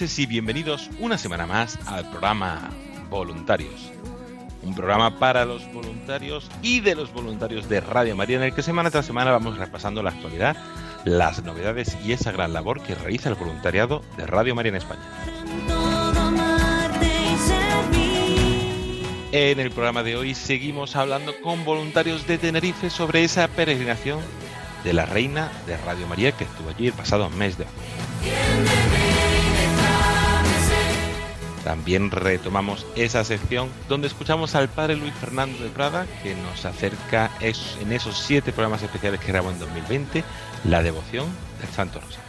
Y bienvenidos una semana más al programa Voluntarios. Un programa para los voluntarios y de los voluntarios de Radio María en el que semana tras semana vamos repasando la actualidad, las novedades y esa gran labor que realiza el voluntariado de Radio María en España. En el programa de hoy seguimos hablando con voluntarios de Tenerife sobre esa peregrinación de la Reina de Radio María que estuvo allí el pasado mes de. También retomamos esa sección donde escuchamos al padre Luis Fernando de Prada que nos acerca en esos siete programas especiales que grabó en 2020 la devoción del Santo Rosario.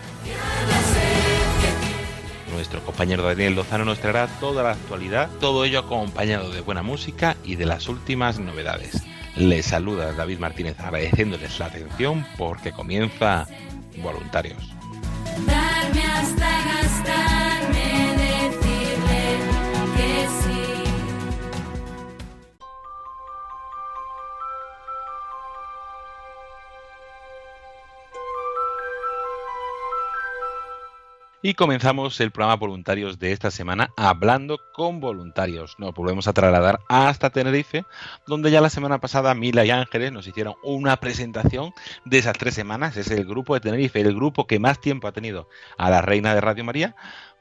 Nuestro compañero Daniel Lozano nos traerá toda la actualidad, todo ello acompañado de buena música y de las últimas novedades. Les saluda David Martínez agradeciéndoles la atención porque comienza Voluntarios. Y comenzamos el programa Voluntarios de esta semana hablando con voluntarios. Nos volvemos a trasladar hasta Tenerife, donde ya la semana pasada Mila y Ángeles nos hicieron una presentación de esas tres semanas. Es el grupo de Tenerife, el grupo que más tiempo ha tenido a la reina de Radio María.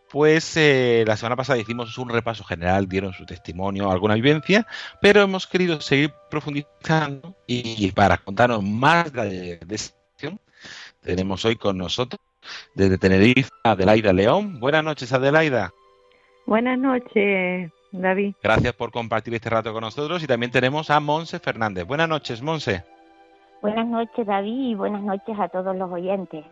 Pues eh, la semana pasada hicimos un repaso general, dieron su testimonio, alguna vivencia, pero hemos querido seguir profundizando y para contarnos más de, de tenemos hoy con nosotros desde Tenerife, Adelaida León. Buenas noches, Adelaida. Buenas noches, David. Gracias por compartir este rato con nosotros. Y también tenemos a Monse Fernández. Buenas noches, Monse. Buenas noches, David, y buenas noches a todos los oyentes.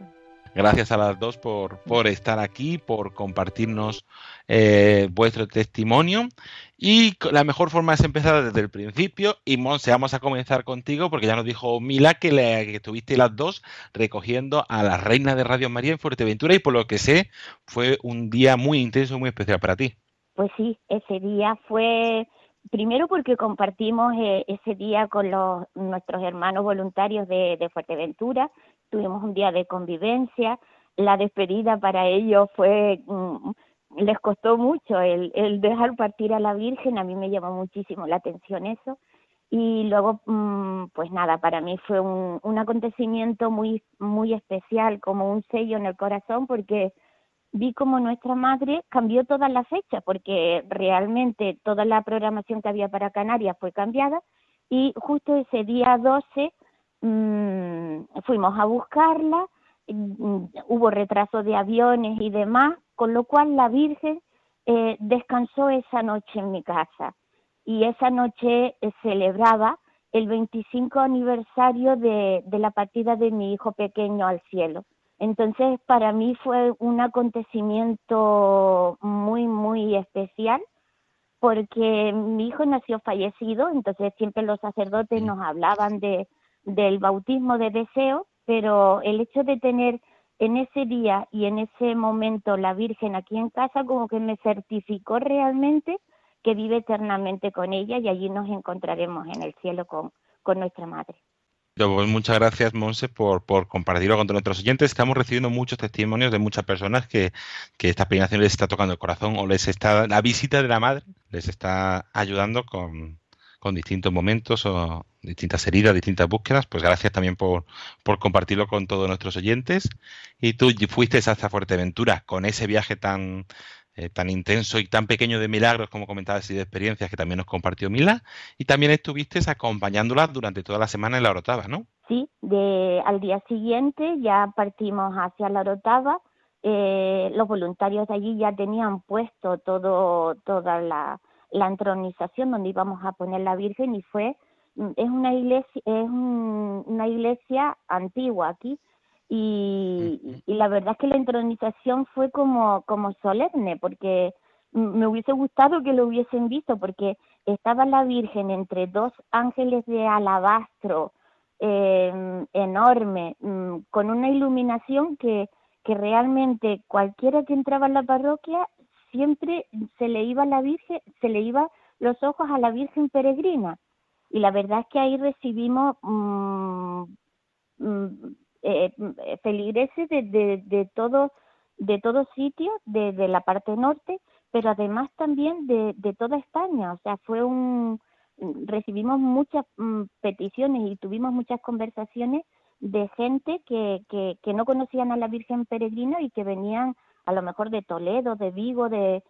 Gracias a las dos por, por estar aquí, por compartirnos eh, vuestro testimonio. Y la mejor forma es empezar desde el principio. Y Monse, vamos a comenzar contigo porque ya nos dijo Mila que, le, que estuviste las dos recogiendo a la reina de Radio María en Fuerteventura y por lo que sé fue un día muy intenso muy especial para ti. Pues sí, ese día fue primero porque compartimos eh, ese día con los, nuestros hermanos voluntarios de Fuerteventura, tuvimos un día de convivencia, la despedida para ellos fue, mm, les costó mucho el, el dejar partir a la Virgen, a mí me llamó muchísimo la atención eso, y luego, mm, pues nada, para mí fue un, un acontecimiento muy, muy especial, como un sello en el corazón, porque vi como nuestra madre cambió toda la fecha, porque realmente toda la programación que había para Canarias fue cambiada, y justo ese día 12 mm, fuimos a buscarla, mm, hubo retraso de aviones y demás, con lo cual la Virgen eh, descansó esa noche en mi casa y esa noche eh, celebraba el 25 aniversario de, de la partida de mi hijo pequeño al cielo. Entonces, para mí fue un acontecimiento muy, muy especial porque mi hijo nació fallecido, entonces siempre los sacerdotes nos hablaban de, del bautismo de deseo, pero el hecho de tener en ese día y en ese momento la Virgen aquí en casa como que me certificó realmente que vive eternamente con ella y allí nos encontraremos en el cielo con, con nuestra madre. Pues muchas gracias, Monse, por, compartirlo con nuestros oyentes. Estamos recibiendo muchos testimonios de muchas personas que, que esta peregrinación les está tocando el corazón o les está la visita de la madre les está ayudando con, con distintos momentos o distintas heridas, distintas búsquedas. Pues gracias también por, por compartirlo con todos nuestros oyentes. Y tú fuiste hasta Fuerteventura con ese viaje tan, eh, tan intenso y tan pequeño de milagros, como comentabas, y de experiencias que también nos compartió Mila. Y también estuviste acompañándola durante toda la semana en la Orotava, ¿no? Sí, de, al día siguiente ya partimos hacia la Orotava. Eh, los voluntarios de allí ya tenían puesto todo, toda la, la entronización donde íbamos a poner la Virgen y fue mm, es una iglesia es un- una iglesia antigua aquí y, y la verdad es que la entronización fue como como solemne porque me hubiese gustado que lo hubiesen visto porque estaba la Virgen entre dos ángeles de alabastro eh, enorme mm, con una iluminación que que realmente cualquiera que entraba en la parroquia siempre se le iba la Virgen, se le iba los ojos a la Virgen peregrina. Y la verdad es que ahí recibimos mm, mm, eh, eh, feligreses de, de, de todo de todos sitios, de, la parte norte, pero además también de, de toda España. O sea, fue un recibimos muchas mm, peticiones y tuvimos muchas conversaciones de gente que, que no conocían a la Virgen Peregrina y que venían a lo mejor de Toledo, de Vigo, de,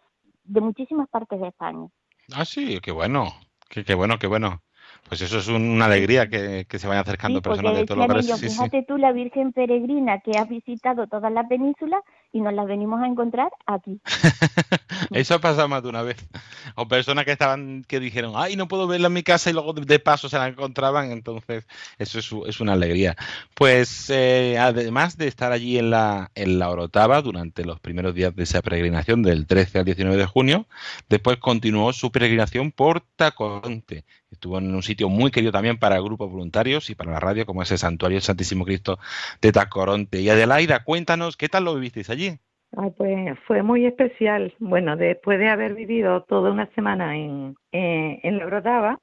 de muchísimas partes de España. Ah, sí, qué bueno. Qué, qué bueno, qué bueno. Pues eso es un- una alegría que, que se vayan acercando Sí, personas de todos los lugares. sí. fíjate tú la Virgen Peregrina que has visitado toda la península y nos la venimos a encontrar aquí. Eso ha pasado más de una vez. O personas que estaban, que dijeron, ay, no puedo verla en mi casa y luego de, paso se la encontraban. Entonces, eso es, es una alegría. Pues eh, además de estar allí en la, en la Orotava durante los primeros días de esa peregrinación del 13 al 19 de junio, después continuó su peregrinación por Tacoronte. Estuvo en un sitio muy querido también para grupos voluntarios y para la radio, como es el Santuario del Santísimo Cristo de Tacoronte. Y Adelaida, cuéntanos, ¿qué tal lo vivisteis allí? Ay, pues fue muy especial. Bueno, después de haber vivido toda una semana en, eh, en la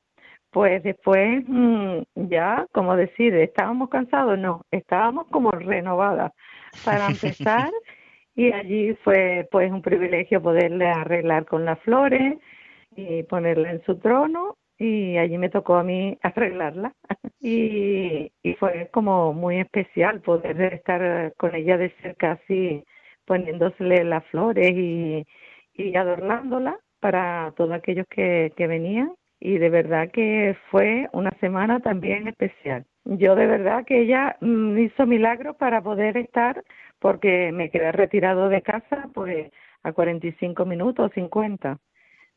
pues después mm, ya, como decir, estábamos cansados, no, estábamos como renovadas. Para empezar y allí fue pues un privilegio poderle arreglar con las flores y ponerla en su trono y allí me tocó a mí arreglarla. Y, y fue como muy especial poder estar con ella de cerca así poniéndosele las flores y, y adornándola para todos aquellos que, que venían y de verdad que fue una semana también especial. Yo de verdad que ella mm, hizo milagros para poder estar porque me quedé retirado de casa pues a 45 minutos, 50,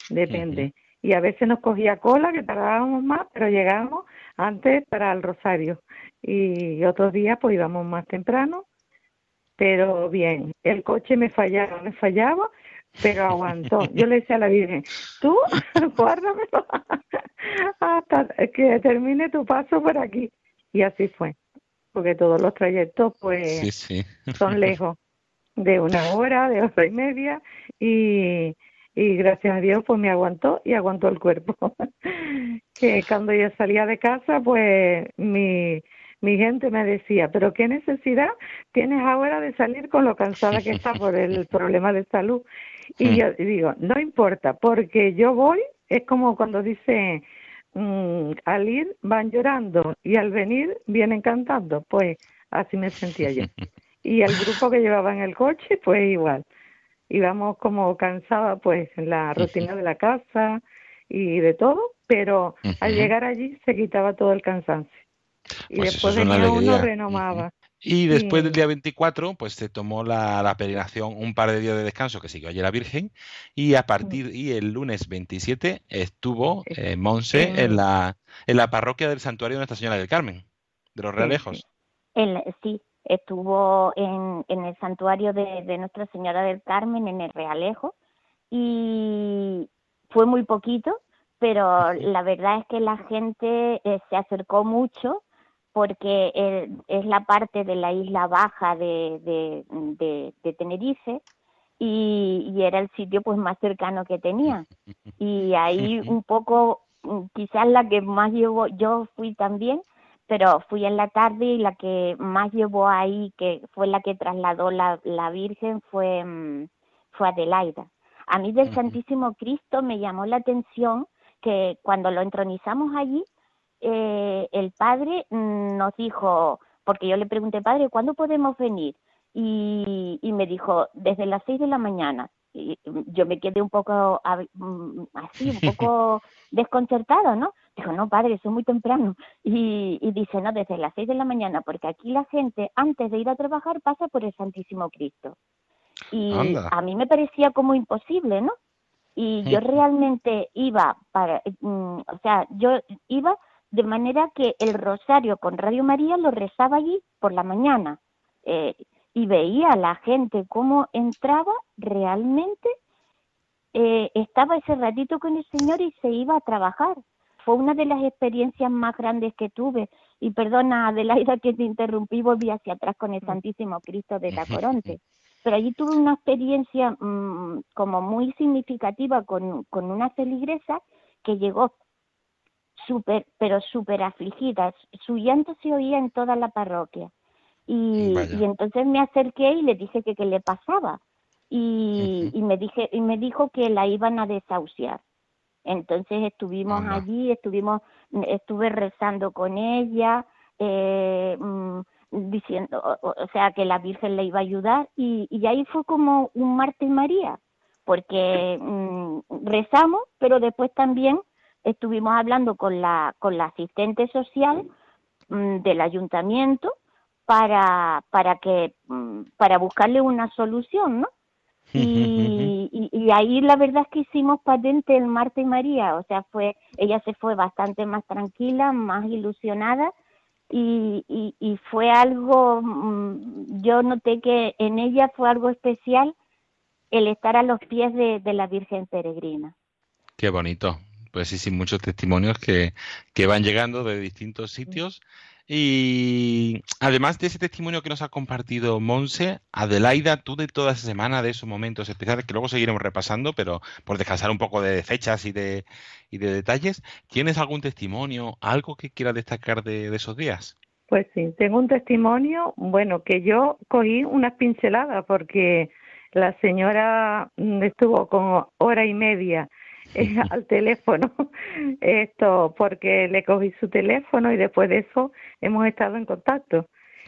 depende. Y a veces nos cogía cola, que tardábamos más, pero llegábamos antes para el rosario. Y otros días pues íbamos más temprano pero bien, el coche me fallaba, me fallaba, pero aguantó. Yo le decía a la Virgen, tú guárdamelo hasta que termine tu paso por aquí. Y así fue, porque todos los trayectos pues Sí, sí. son lejos, de una hora, de hora y media, y, y gracias a Dios pues me aguantó y aguantó el cuerpo. que cuando yo salía de casa pues mi, mi gente me decía, pero qué necesidad tienes ahora de salir con lo cansada que está por el problema de salud. Y yo digo, no importa, porque yo voy, es como cuando dice, mm, al ir van llorando y al venir vienen cantando, pues así me sentía yo. Y el grupo que llevaba en el coche, pues igual. Íbamos como cansadas, pues, en la rutina de la casa y de todo, pero al llegar allí se quitaba todo el cansancio. Y Pues eso después uno alegría. renomaba. Y después Sí. del día 24, pues se tomó la, la peregrinación un par de días de descanso que siguió allí la Virgen y a partir y el lunes 27 estuvo eh, Monse en la en la parroquia del Santuario de Nuestra Señora del Carmen de los Realejos. En- sí, estuvo en, en el santuario de, de Nuestra Señora del Carmen, en el Realejo, y fue muy poquito, pero la verdad es que la gente eh, se acercó mucho porque eh, es la parte de la isla baja de, de, de, de Tenerife y, y era el sitio pues más cercano que tenía. Y ahí un poco, mm, quizás la que más llevó, yo fui también, pero fui en la tarde y la que más llevó ahí, que fue la que trasladó la, la Virgen, fue, mm, fue Adelaida. A mí del. Santísimo Cristo me llamó la atención que cuando lo entronizamos allí, eh, el padre mm, nos dijo, porque yo le pregunté, padre, ¿cuándo podemos venir? Y, y me dijo, desde las seis de la mañana. Y mm, yo me quedé un poco mm, así, un poco desconcertada, ¿no? Dijo, no, padre, eso es muy temprano. Y, y dice, no, desde las seis de la mañana, porque aquí la gente, antes de ir a trabajar, pasa por el Santísimo Cristo. Y Anda. a mí me parecía como imposible, ¿no? Y yo realmente iba para, mm, o sea, yo iba de manera que el rosario con Radio María lo rezaba allí por la mañana eh, y veía a la gente cómo entraba realmente, eh, estaba ese ratito con el Señor y se iba a trabajar. Fue una de las experiencias más grandes que tuve. Y perdona, Adelaida, que te interrumpí, volví hacia atrás con el Santísimo Cristo de la Coronte. Pero allí tuve una experiencia mm, como muy significativa con, con una feligresa que llegó súper, pero súper afligida. Su llanto se oía en toda la parroquia. Y, y entonces me acerqué y le dije que qué le pasaba. Y, y me dije y me dijo que la iban a desahuciar. Entonces estuvimos Anda. allí, estuvimos, estuve rezando con ella, eh, mm, diciendo, o, sea, que la Virgen le iba a ayudar y, y ahí fue como un Marta y María, porque mm, rezamos, pero después también estuvimos hablando con la con la asistente social mm, del ayuntamiento para para que mm, para buscarle una solución, ¿no? Y, y, y ahí la verdad es que hicimos patente el Marta y María, o sea, fue ella se fue bastante más tranquila, más ilusionada y, y, y fue algo, mm, yo noté que en ella fue algo especial el estar a los pies de, de la Virgen Peregrina. Qué bonito. Pues sí, sí, muchos testimonios que, que van llegando de distintos sitios. Y además de ese testimonio que nos ha compartido Monse, Adelaida, tú de toda esa semana, de esos momentos especiales que luego seguiremos repasando, pero por descansar un poco de fechas y de, y de detalles, ¿tienes algún testimonio, algo que quieras destacar de, de esos días? Pues sí, tengo un testimonio, bueno, que yo cogí unas pinceladas porque la señora mm, estuvo como hora y media eh, al teléfono, esto porque le cogí su teléfono y después de eso hemos estado en contacto.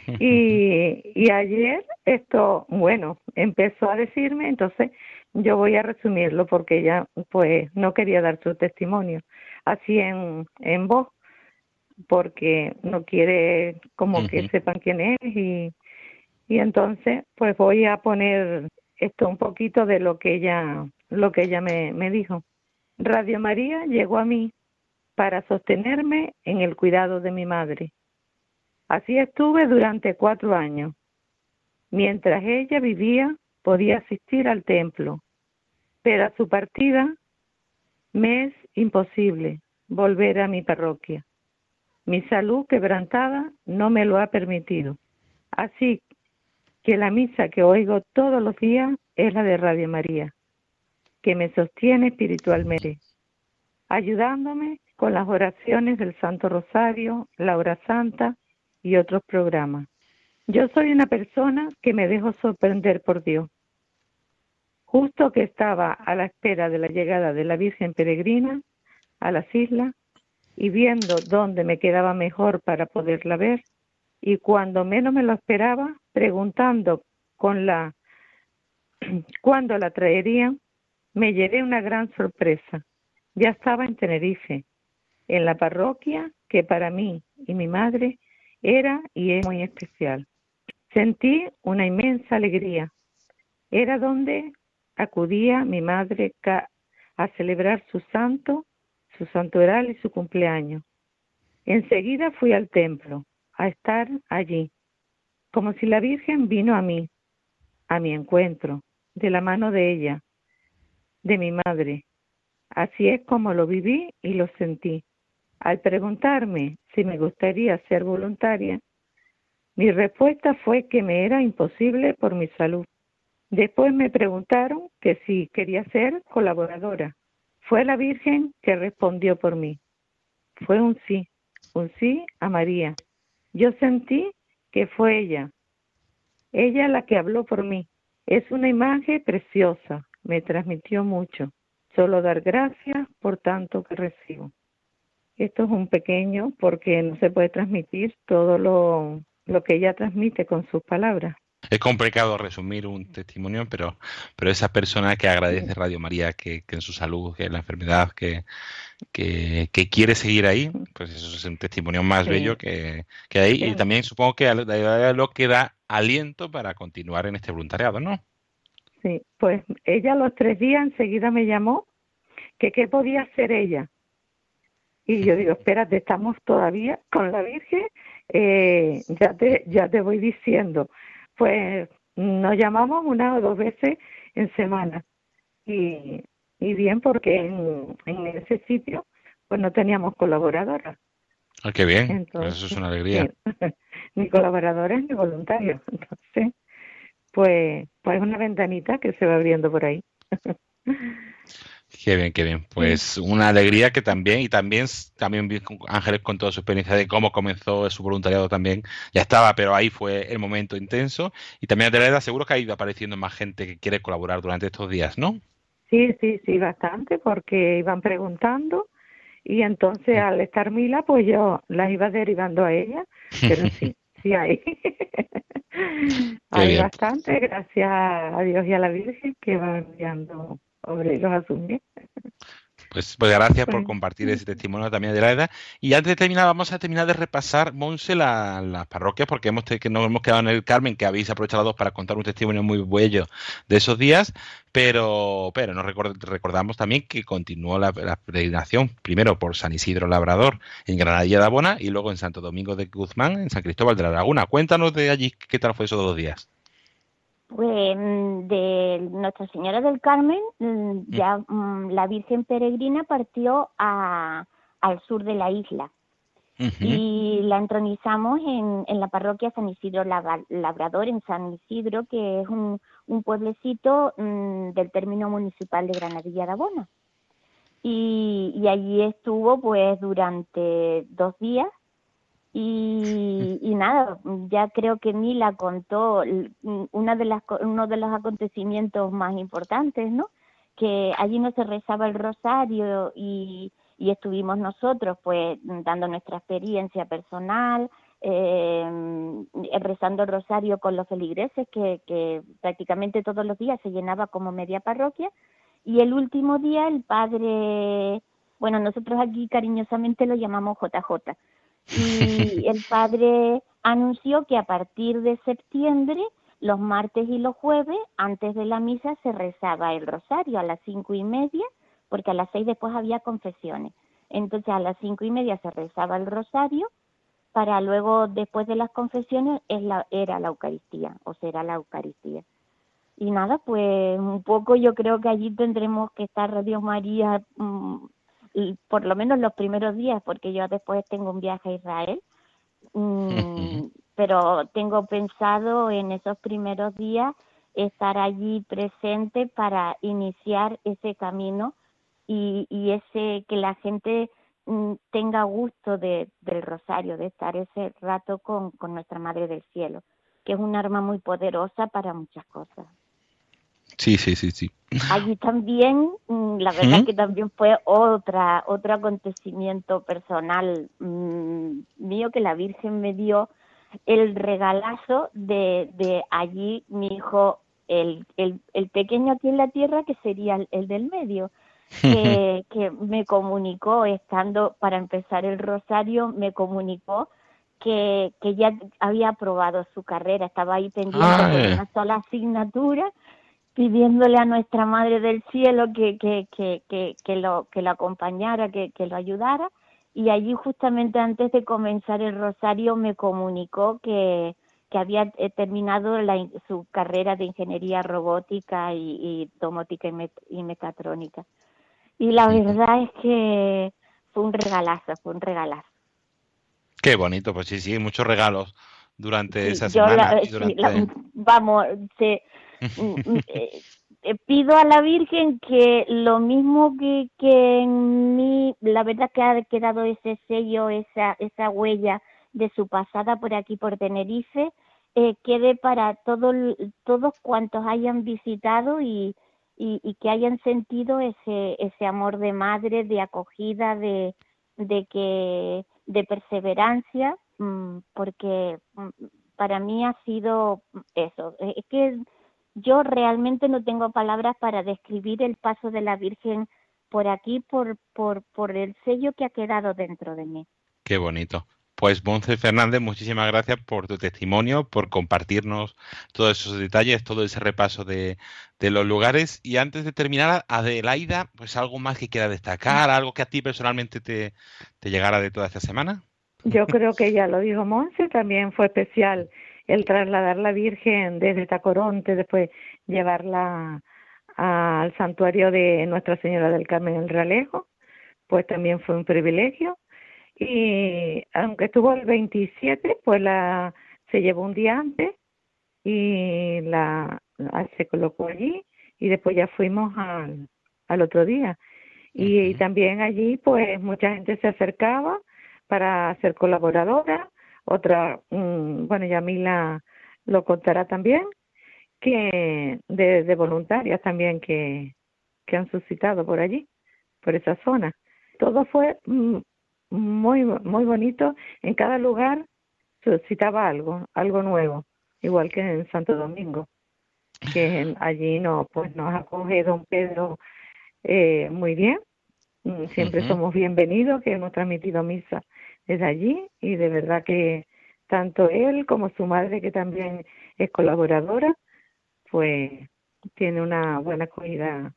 Y, y ayer esto, bueno, empezó a decirme, entonces yo voy a resumirlo porque ella pues no quería dar su testimonio así en, en voz porque no quiere como que sepan quién es y, y entonces pues voy a poner esto un poquito de lo que ella lo que ella me, me dijo. Radio María llegó a mí para sostenerme en el cuidado de mi madre. Así estuve durante cuatro años. Mientras ella vivía, podía asistir al templo, pero a su partida me es imposible volver a mi parroquia. Mi salud quebrantada no me lo ha permitido. Así que la misa que oigo todos los días es la de Radio María, que me sostiene espiritualmente, ayudándome con las oraciones del Santo Rosario, la Hora Santa y otros programas. Yo soy una persona que me dejo sorprender por Dios. Justo que estaba a la espera de la llegada de la Virgen Peregrina a las islas y viendo dónde me quedaba mejor para poderla ver, y cuando menos me lo esperaba, preguntando con la cuándo la traerían, me llevé una gran sorpresa. Ya estaba en Tenerife, en la parroquia que para mí y mi madre era y es muy especial. Sentí una inmensa alegría. Era donde acudía mi madre a celebrar su santo, su santoral y su cumpleaños. Enseguida fui al templo a estar allí, como si la Virgen vino a mí, a mi encuentro, de la mano de ella, de mi madre. Así es como lo viví y lo sentí. Al preguntarme si me gustaría ser voluntaria, mi respuesta fue que me era imposible por mi salud. Después me preguntaron que si quería ser colaboradora. Fue la Virgen que respondió por mí. Fue un sí, un sí a María. Yo sentí que fue ella, ella la que habló por mí. Es una imagen preciosa, me transmitió mucho. solo dar gracias por tanto que recibo. Esto es un pequeño porque no se puede transmitir todo lo, lo que ella transmite con sus palabras. Es complicado resumir un testimonio, pero, pero esa persona que agradece Radio María, que, que en su salud, que en la enfermedad, que, que, que quiere seguir ahí, pues eso es un testimonio más Sí. bello que, que hay. Y también supongo que lo que da aliento para continuar en este voluntariado, ¿no? Sí, pues ella a los tres días enseguida me llamó que qué podía hacer ella. Y yo digo, espérate, estamos todavía con la Virgen, eh, ya te ya te voy diciendo. Pues nos llamamos una o dos veces en semana. Y, y bien, porque en, en ese sitio pues no teníamos colaboradoras. Ah, qué bien, Entonces, eso es una alegría. sí, ni colaboradores ni voluntarios. Entonces, pues, pues una ventanita que se va abriendo por ahí. Qué bien, qué bien. Pues una alegría que también, y también, también Ángeles con toda su experiencia de cómo comenzó su voluntariado también, ya estaba, pero ahí fue el momento intenso. Y también Adelaida, seguro que ha ido apareciendo más gente que quiere colaborar durante estos días, ¿no? Sí, sí, sí, bastante, porque iban preguntando y entonces al estar Mila, pues yo las iba derivando a ella, pero sí, sí hay. hay bien. bastante, gracias a Dios y a la Virgen que van enviando obreros a su. Pues, pues gracias por compartir ese testimonio también de la edad. Y antes de terminar, vamos a terminar de repasar, Monse, la- las parroquias, porque hemos, que nos hemos quedado en el Carmen, que habéis aprovechado dos para contar un testimonio muy bello de esos días, pero, pero nos record- recordamos también que continuó la, la peregrinación, primero por San Isidro Labrador en Granadilla de Abona y luego en Santo Domingo de Guzmán, en San Cristóbal de la Laguna. Cuéntanos de allí qué tal fue esos dos días. Pues mm, de Nuestra Señora del Carmen, mm, ya mm, la Virgen Peregrina partió a, al sur de la isla. Y la entronizamos en, en la parroquia San Isidro Labrador, en San Isidro, que es un, un pueblecito mm, del término municipal de Granadilla de Abona. Y, y allí estuvo pues durante dos días y, nada, ya creo que Mila contó l- una de las, uno de los acontecimientos más importantes, ¿no? Que allí no se rezaba el rosario y, y estuvimos nosotros pues dando nuestra experiencia personal, eh, rezando el rosario con los feligreses, que, que prácticamente todos los días se llenaba como media parroquia. Y el último día el padre, bueno, nosotros aquí cariñosamente lo llamamos JJ, y el padre anunció que a partir de septiembre, los martes y los jueves, antes de la misa, se rezaba el rosario a las cinco y media, porque a las seis después había confesiones. Entonces a las cinco y media se rezaba el rosario, para luego, después de las confesiones, es la, era la Eucaristía, o será la Eucaristía. Y nada, pues un poco yo creo que allí tendremos que estar Radio María mm, por lo menos los primeros días, porque yo después tengo un viaje a Israel. Mm, pero tengo pensado en esos primeros días estar allí presente para iniciar ese camino y, y ese que la gente mm, tenga gusto de, del rosario, de estar ese rato con, con nuestra Madre del Cielo, que es un arma muy poderosa para muchas cosas. Sí, sí, sí, sí. Allí también, mm, la verdad que también fue otra otro acontecimiento personal mm, mío que la Virgen me dio el regalazo de, de allí mi hijo, el, el, el pequeño aquí en la tierra que sería el, el del medio, que, que me comunicó estando para empezar el rosario, me comunicó que, que ya había aprobado su carrera, estaba ahí pendiente de una sola asignatura pidiéndole a nuestra Madre del Cielo que, que, que, que, que lo, que lo acompañara, que, que lo ayudara. Y allí justamente antes de comenzar el rosario me comunicó que, que había eh, terminado la su carrera de ingeniería robótica y, y domótica y, met- y mecatrónica. Y la verdad es que fue un regalazo, fue un regalazo. Qué bonito, pues sí, sí, muchos regalos durante Sí, esa semana. la- y sí, durante... la- vamos, mm, eh, pido a la Virgen que lo mismo que, que en mí, la verdad que ha quedado ese sello, esa, esa huella de su pasada por aquí, por Tenerife, eh, quede para todo, todos cuantos hayan visitado y, y, y que hayan sentido ese, ese amor de madre, de acogida, de, de que de perseverancia, porque mm, para mí ha sido eso. eh, Es que yo realmente no tengo palabras para describir el paso de la Virgen por aquí, por, por, por el sello que ha quedado dentro de mí. Qué bonito. Pues Monse Fernández, muchísimas gracias por tu testimonio, por compartirnos todos esos detalles, todo ese repaso de, de los lugares. Y antes de terminar, Adelaida, pues algo más que quiera destacar, algo que a ti personalmente te, te llegara de toda esta semana. Yo creo que ya lo dijo Monse, también fue especial el trasladar la Virgen desde Tacoronte, después llevarla al santuario de Nuestra Señora del Carmen el Realejo, pues también fue un privilegio. Y aunque estuvo el 27, pues la se llevó un día antes y la, se colocó allí y después ya fuimos al, al otro día. Y, también allí, pues mucha gente se acercaba para ser colaboradora, otra, mm, bueno, Yamila lo contará también, que de, de voluntarias también que, que han suscitado por allí, por esa zona. Todo fue mm, muy, muy bonito. En cada lugar suscitaba algo, algo nuevo, igual que en Santo Domingo, que allí no, pues nos acoge don Pedro eh, muy bien. Mm, Siempre somos bienvenidos, que hemos transmitido misa desde allí y de verdad que tanto él como su madre, que también es colaboradora, pues tiene una buena acogida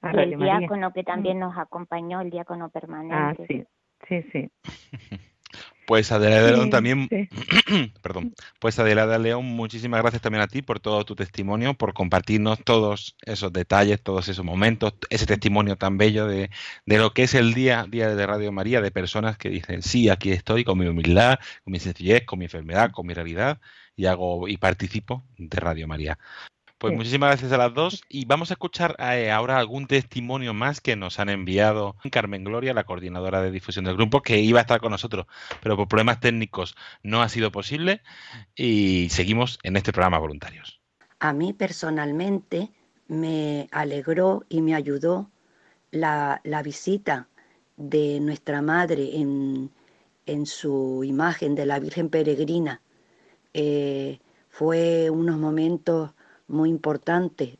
a Y el María. diácono que también nos acompañó, el diácono Ah, permanente. sí, sí, sí. Pues Adelaida León Sí, también, sí. perdón, pues Adelaida León, muchísimas gracias también a ti por todo tu testimonio, por compartirnos todos esos detalles, todos esos momentos, ese testimonio tan bello de, de lo que es el día, día de Radio María, de personas que dicen, sí, aquí estoy con mi humildad, con mi sencillez, con mi enfermedad, con mi realidad, y hago y participo de Radio María. Pues Sí. muchísimas gracias a las dos y vamos a escuchar eh, ahora algún testimonio más que nos han enviado Carmen Gloria, la coordinadora de difusión del grupo, que iba a estar con nosotros, pero por problemas técnicos no ha sido posible y seguimos en este programa voluntarios. A mí personalmente me alegró y me ayudó la, la visita de nuestra madre en, en su imagen de la Virgen Peregrina. Eh, fue unos momentos muy importantes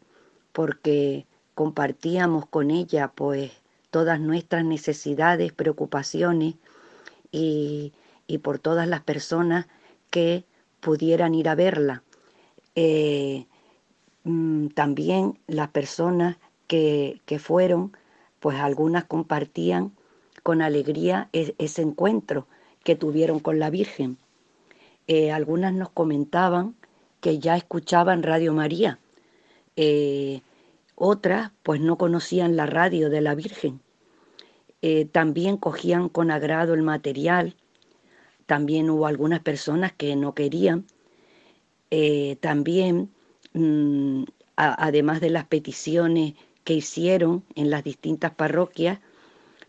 porque compartíamos con ella pues todas nuestras necesidades, preocupaciones y, y por todas las personas que pudieran ir a verla. Eh, mm, también las personas que, que fueron, pues algunas compartían con alegría e- ese encuentro que tuvieron con la Virgen. Eh, algunas nos comentaban que ya escuchaban Radio María. Eh, otras, pues no conocían la radio de la Virgen. Eh, también cogían con agrado el material. También hubo algunas personas que no querían. Eh, también, mm, además de las peticiones que hicieron en las distintas parroquias,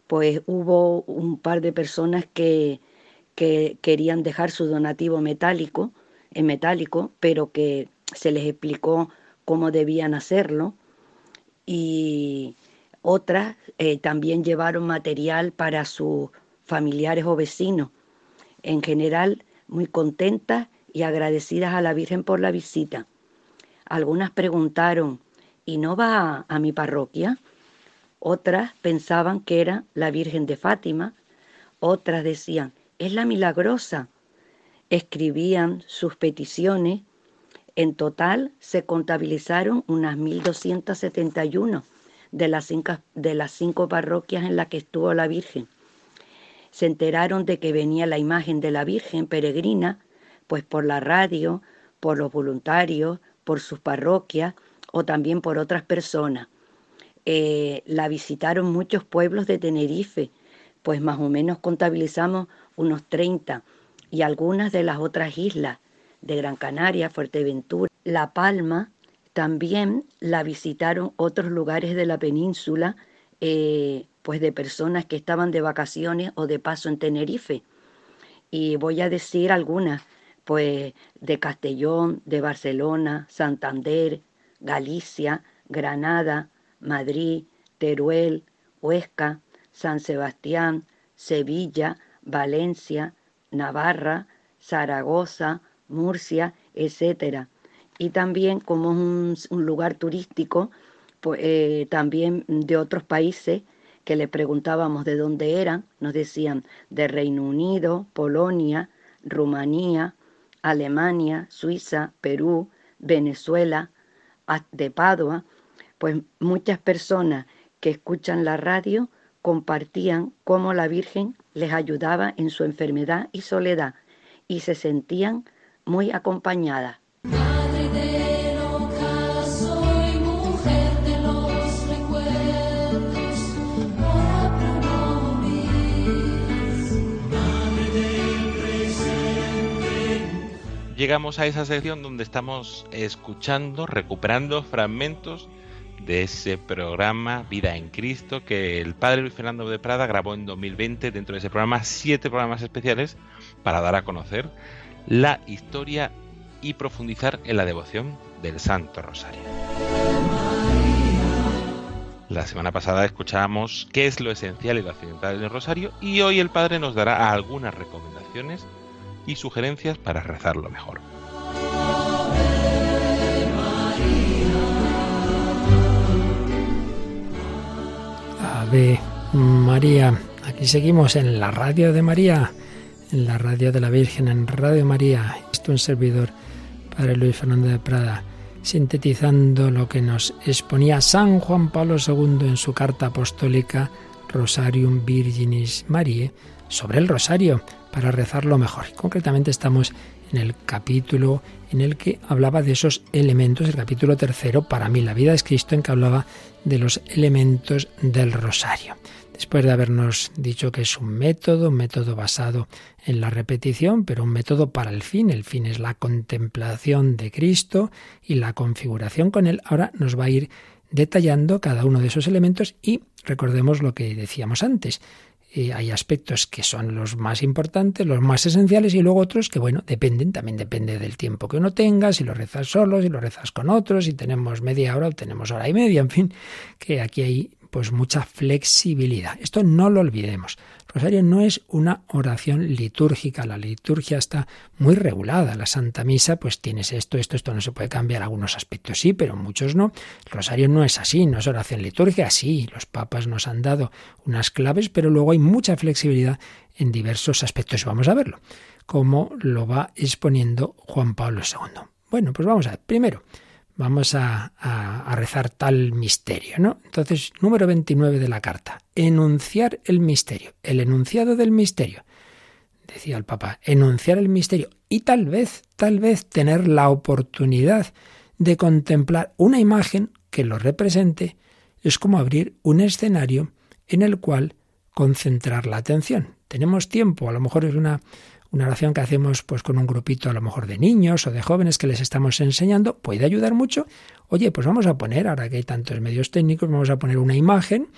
pues hubo un par de personas que, que querían dejar su donativo metálico, en metálico, pero que se les explicó cómo debían hacerlo. Y otras eh, también llevaron material para sus familiares o vecinos. En general, muy contentas y agradecidas a la Virgen por la visita. Algunas preguntaron, ¿y no va a, a mi parroquia? Otras pensaban que era la Virgen de Fátima. Otras decían, es la milagrosa. Escribían sus peticiones. En total se contabilizaron unas 1.271 de las, cinco, de las cinco parroquias en las que estuvo la Virgen. Se enteraron de que venía la imagen de la Virgen peregrina, pues por la radio, por los voluntarios, por sus parroquias o también por otras personas. Eh, la visitaron muchos pueblos de Tenerife, pues más o menos contabilizamos unos 30 y algunas de las otras islas de Gran Canaria, Fuerteventura, La Palma, también la visitaron otros lugares de la península, eh, pues de personas que estaban de vacaciones o de paso en Tenerife. Y voy a decir algunas, pues de Castellón, de Barcelona, Santander, Galicia, Granada, Madrid, Teruel, Huesca, San Sebastián, Sevilla, Valencia, Navarra, Zaragoza, Murcia, etcétera. Y también como es un, lugar turístico, pues, eh, también de otros países que le preguntábamos de dónde eran, nos decían de Reino Unido, Polonia, Rumanía, Alemania, Suiza, Perú, Venezuela, de Padua, pues muchas personas que escuchan la radio compartían cómo la Virgen les ayudaba en su enfermedad y soledad y se sentían muy acompañadas. Madre del ocaso y mujer de los recuerdos, ora pro nobis. Llegamos a esa sección donde estamos escuchando, recuperando fragmentos de ese programa Vida en Cristo que el padre Luis Fernando de Prada grabó en 2020 dentro de ese programa siete programas especiales para dar a conocer la historia y profundizar en la devoción del Santo Rosario. La semana pasada escuchábamos qué es lo esencial y lo accidental del Rosario y hoy el Padre nos dará algunas recomendaciones y sugerencias para rezarlo mejor. Ave María, aquí seguimos en la radio de María, en la radio de la Virgen, en Radio María. Esto un servidor, Padre Luis Fernando de Prada, sintetizando lo que nos exponía San Juan Pablo II en su carta apostólica Rosarium Virginis Mariae sobre el rosario para rezarlo mejor. Concretamente estamos en el capítulo en el que hablaba de esos elementos, el capítulo tercero, para mí la vida es Cristo, en que hablaba de los elementos del rosario. Después de habernos dicho que es un método, un método basado en la repetición, pero un método para el fin. El fin es la contemplación de Cristo y la configuración con él. Ahora nos va a ir detallando cada uno de esos elementos y recordemos lo que decíamos antes. Eh, hay aspectos que son los más importantes, los más esenciales y luego otros que, bueno, dependen, también depende del tiempo que uno tenga, si lo rezas solo, si lo rezas con otros, si tenemos media hora o tenemos hora y media, en fin, que aquí hay pues mucha flexibilidad. Esto no lo olvidemos. Rosario no es una oración litúrgica, la liturgia está muy regulada. La Santa Misa, pues tienes esto, esto, esto no se puede cambiar. Algunos aspectos sí, pero muchos no. Rosario no es así, no es oración litúrgica, sí. Los papas nos han dado unas claves, pero luego hay mucha flexibilidad en diversos aspectos. Vamos a verlo, como lo va exponiendo Juan Pablo II. Bueno, pues vamos a ver. Primero, vamos a, rezar tal misterio, ¿no? Entonces, número 29 de la carta, enunciar el misterio, el enunciado del misterio. Decía el Papa, enunciar el misterio y tal vez, tal vez tener la oportunidad de contemplar una imagen que lo represente es como abrir un escenario en el cual concentrar la atención. Tenemos tiempo, a lo mejor es una una oración que hacemos pues con un grupito a lo mejor de niños o de jóvenes que les estamos enseñando, puede ayudar mucho. Oye, pues vamos a poner, ahora que hay tantos medios técnicos, vamos a poner una imagen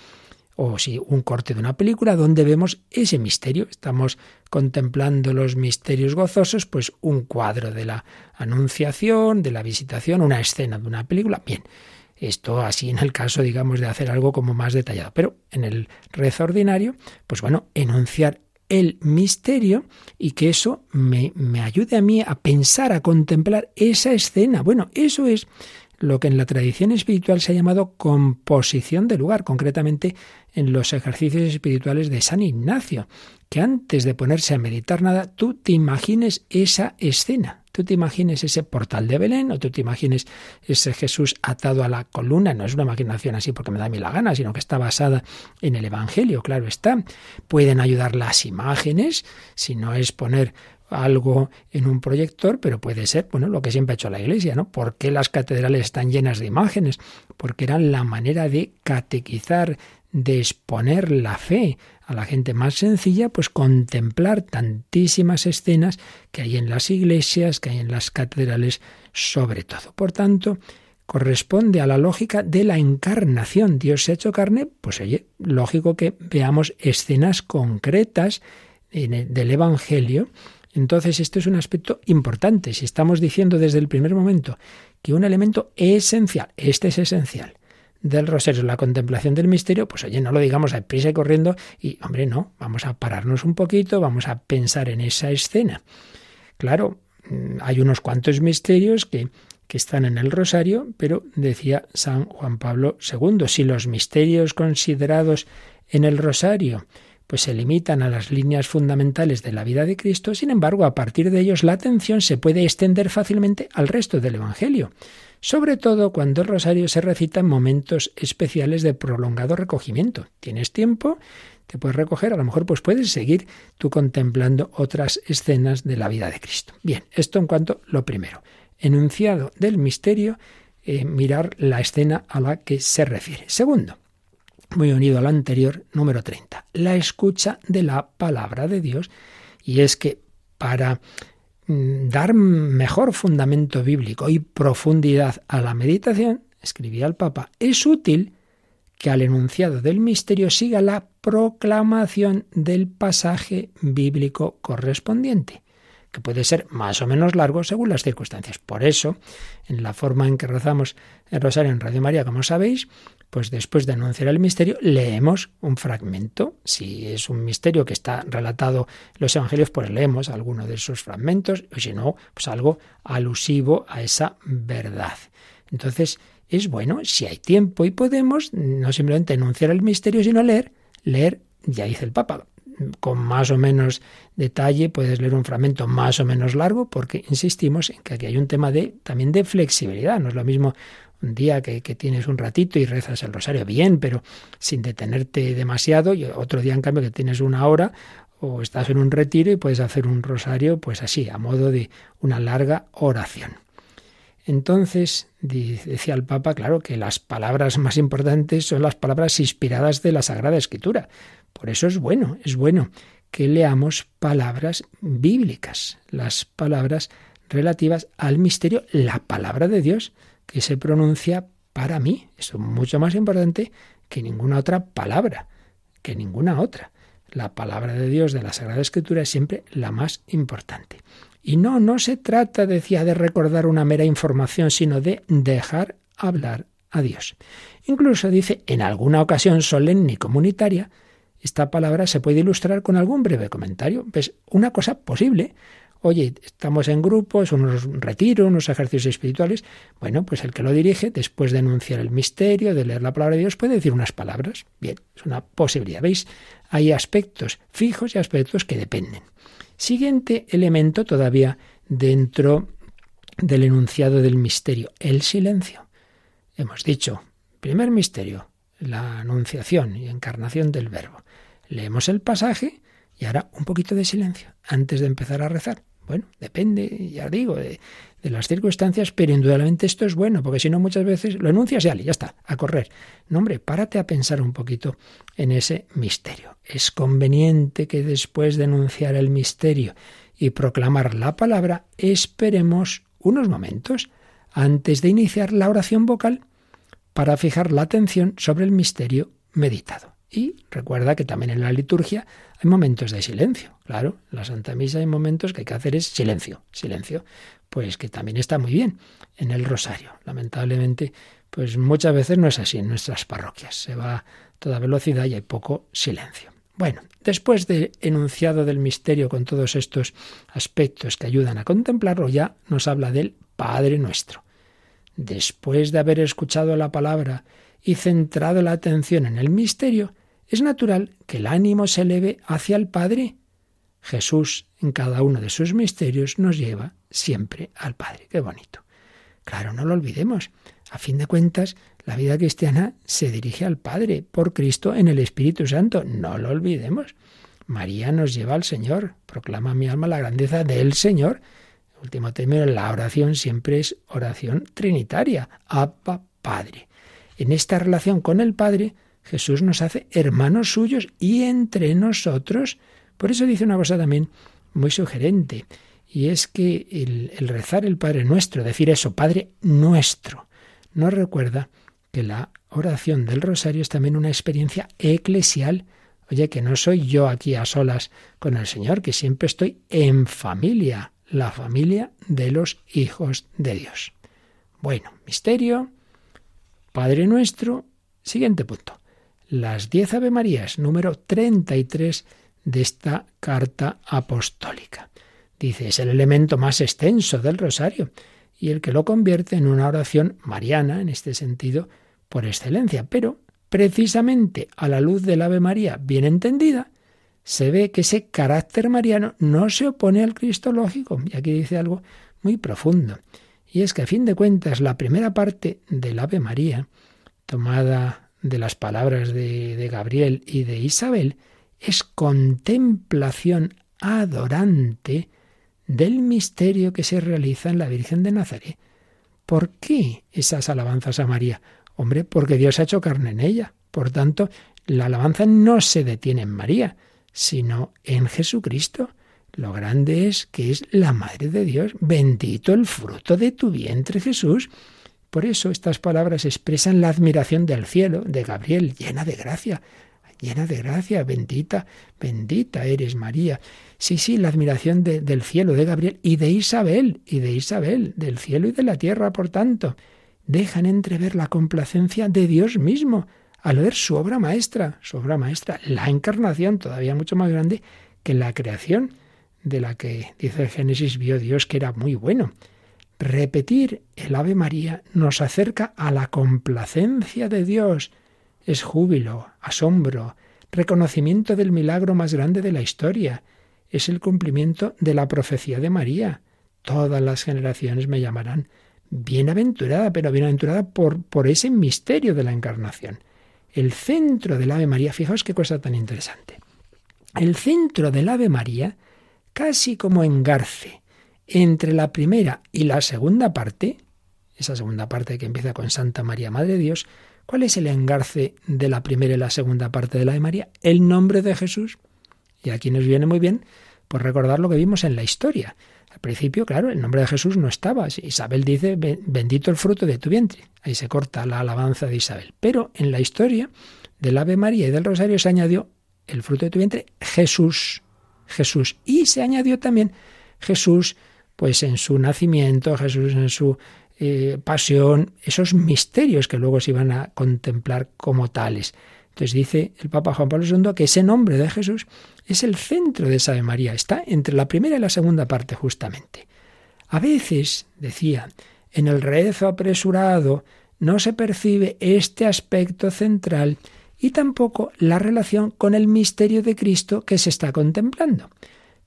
o si un corte de una película donde vemos ese misterio. Estamos contemplando los misterios gozosos, pues un cuadro de la anunciación, de la visitación, una escena de una película. Bien, esto así en el caso, digamos, de hacer algo como más detallado. Pero en el rezo ordinario, pues bueno, enunciar el misterio y que eso me, me, ayude a mí a pensar, a contemplar esa escena. Bueno, eso es lo que en la tradición espiritual se ha llamado composición de lugar, concretamente en los ejercicios espirituales de San Ignacio, que antes de ponerse a meditar nada, tú te imagines esa escena. Tú te imagines ese portal de Belén o tú te imagines ese Jesús atado a la columna. No es una imaginación así porque me da a mí la gana, sino que está basada en el Evangelio, claro está. Pueden ayudar las imágenes, si no es poner algo en un proyector, pero puede ser, bueno, lo que siempre ha hecho la Iglesia, ¿no? ¿Por qué las catedrales están llenas de imágenes? Porque eran la manera de catequizar, de exponer la fe a la gente más sencilla, pues contemplar tantísimas escenas que hay en las iglesias, que hay en las catedrales, sobre todo. Por tanto, corresponde a la lógica de la encarnación. Dios se ha hecho carne, pues oye, lógico que veamos escenas concretas del Evangelio. Entonces, esto es un aspecto importante. Si estamos diciendo desde el primer momento que un elemento esencial, este es esencial, del rosario, la contemplación del misterio, pues oye, no lo digamos a prisa y corriendo y, hombre, no, vamos a pararnos un poquito, vamos a pensar en esa escena. Claro, mm, hay unos cuantos misterios que, que están en el rosario, pero decía San Juan Pablo II, si los misterios considerados en el rosario pues se limitan a las líneas fundamentales de la vida de Cristo, sin embargo, a partir de ellos la atención se puede extender fácilmente al resto del Evangelio sobre todo cuando el rosario se recita en momentos especiales de prolongado recogimiento. Tienes tiempo, te puedes recoger, a lo mejor pues puedes seguir tú contemplando otras escenas de la vida de Cristo. Bien, esto en cuanto a lo primero. Enunciado del misterio, eh, mirar la escena a la que se refiere. Segundo, muy unido al anterior, número 30, la escucha de la palabra de Dios. Y es que para Mm, dar mejor fundamento bíblico y profundidad a la meditación, escribía el Papa, es útil que al enunciado del misterio siga la proclamación del pasaje bíblico correspondiente, que puede ser más o menos largo según las circunstancias. Por eso, en la forma en que rezamos el rosario en Radio María, como sabéis, pues después de anunciar el misterio, leemos un fragmento. Si es un misterio que está relatado en los evangelios, pues leemos alguno de esos fragmentos, o si no, pues algo alusivo a esa verdad. Entonces, es bueno, si hay tiempo y podemos, no simplemente anunciar el misterio, sino leer, leer, ya dice el Papa, con más o menos detalle, puedes leer un fragmento más o menos largo, porque insistimos en que aquí hay un tema de también de flexibilidad. No es lo mismo un día que, tienes un ratito y rezas el rosario bien, pero sin detenerte demasiado, y otro día en cambio que tienes una hora o estás en un retiro y puedes hacer un rosario pues así, a modo de una larga oración. Entonces, decía el Papa, claro, que las palabras más importantes son las palabras inspiradas de la Sagrada Escritura. Por eso es bueno, es bueno que leamos palabras bíblicas, las palabras relativas al misterio, la palabra de Dios que se pronuncia para mí. Eso es mucho más importante que ninguna otra palabra, que ninguna otra. La palabra de Dios de la Sagrada Escritura es siempre la más importante. Y no, no se trata, decía, de recordar una mera información, sino de dejar hablar a Dios. Incluso dice, en alguna ocasión solemne y comunitaria, esta palabra se puede ilustrar con algún breve comentario. ¿Ves? Una cosa posible. Oye, estamos en grupos, unos retiros, unos ejercicios espirituales. Bueno, pues el que lo dirige, después de enunciar el misterio, de leer la palabra de Dios, puede decir unas palabras. Bien, es una posibilidad. ¿Veis? Hay aspectos fijos y aspectos que dependen. Siguiente elemento todavía dentro del enunciado del misterio, el silencio. Hemos dicho, primer misterio, la anunciación y encarnación del verbo. Leemos el pasaje y ahora un poquito de silencio antes de empezar a rezar. Bueno, depende, ya digo, de, las circunstancias, pero indudablemente esto es bueno, porque si no muchas veces lo enuncias y ya está, a correr. No, hombre, párate a pensar un poquito en ese misterio. Es conveniente que después de enunciar el misterio y proclamar la palabra, esperemos unos momentos antes de iniciar la oración vocal para fijar la atención sobre el misterio meditado. Y recuerda que también en la liturgia hay momentos de silencio. Claro, en la Santa Misa hay momentos que hay que hacer es silencio, silencio. Pues que también está muy bien en el rosario. Lamentablemente, pues muchas veces no es así en nuestras parroquias. Se va a toda velocidad y hay poco silencio. Bueno, después de enunciado del misterio con todos estos aspectos que ayudan a contemplarlo, ya nos habla del Padre nuestro. Después de haber escuchado la palabra y centrado la atención en el misterio, es natural que el ánimo se eleve hacia el Padre. Jesús, en cada uno de sus misterios, nos lleva siempre al Padre. Qué bonito. Claro, no lo olvidemos. A fin de cuentas, la vida cristiana se dirige al Padre por Cristo en el Espíritu Santo. No lo olvidemos. María nos lleva al Señor. Proclama mi alma la grandeza del Señor. último término, la oración siempre es oración trinitaria. Abba Padre. En esta relación con el Padre, Jesús nos hace hermanos suyos y entre nosotros. Por eso dice una cosa también muy sugerente, y es que el, rezar el Padre nuestro, decir eso, Padre nuestro, nos recuerda que la oración del rosario es también una experiencia eclesial. Oye, que no soy yo aquí a solas con el Señor, que siempre estoy en familia, la familia de los hijos de Dios. Bueno, misterio, Padre nuestro Siguiente punto. Las diez Ave Marías, número 33 de esta carta apostólica. Dice, es el elemento más extenso del rosario y el que lo convierte en una oración mariana, en este sentido, por excelencia. Pero, precisamente a la luz del Ave María bien entendida, se ve que ese carácter mariano no se opone al cristológico. Y aquí dice algo muy profundo. Y es que a fin de cuentas la primera parte del Ave María, tomada de las palabras de, de Gabriel y de Isabel, es contemplación adorante del misterio que se realiza en la Virgen de Nazaret. ¿Por qué esas alabanzas a María? Hombre, porque Dios ha hecho carne en ella. Por tanto, la alabanza no se detiene en María, sino en Jesucristo. Lo grande es que es la Madre de Dios. Bendito el fruto de tu vientre, Jesús. Por eso estas palabras expresan la admiración del cielo, de Gabriel, llena de gracia, llena de gracia, bendita, bendita eres María. Sí, sí, la admiración del cielo, de Gabriel y de Isabel, y de Isabel, del cielo y de la tierra, por tanto, dejan entrever la complacencia de Dios mismo al ver su obra maestra, su obra maestra, la encarnación, todavía mucho más grande que la creación, de la que dice Génesis vio Dios que era muy bueno. Repetir el Ave María nos acerca a la complacencia de Dios. Es júbilo, asombro, reconocimiento del milagro más grande de la historia. Es el cumplimiento de la profecía de María. Todas las generaciones me llamarán bienaventurada, pero bienaventurada por, por ese misterio de la encarnación. El centro del Ave María, fijaos qué cosa tan interesante. El centro del Ave María, casi como engarce entre la primera y la segunda parte, esa segunda parte que empieza con Santa María, Madre de Dios, ¿cuál es el engarce de la primera y la segunda parte de la Ave María? El nombre de Jesús. Y aquí nos viene muy bien por recordar lo que vimos en la historia. Al principio, claro, el nombre de Jesús no estaba. Isabel dice, bendito el fruto de tu vientre. Ahí se corta la alabanza de Isabel. Pero en la historia del Ave María y del Rosario se añadió el fruto de tu vientre, Jesús. Jesús. Y se añadió también Jesús, pues en su nacimiento, Jesús en su eh, pasión, esos misterios que luego se iban a contemplar como tales. Entonces dice el Papa Juan Pablo II que ese nombre de Jesús es el centro de esa Ave María, está entre la primera y la segunda parte justamente. A veces, decía, en el rezo apresurado no se percibe este aspecto central y tampoco la relación con el misterio de Cristo que se está contemplando.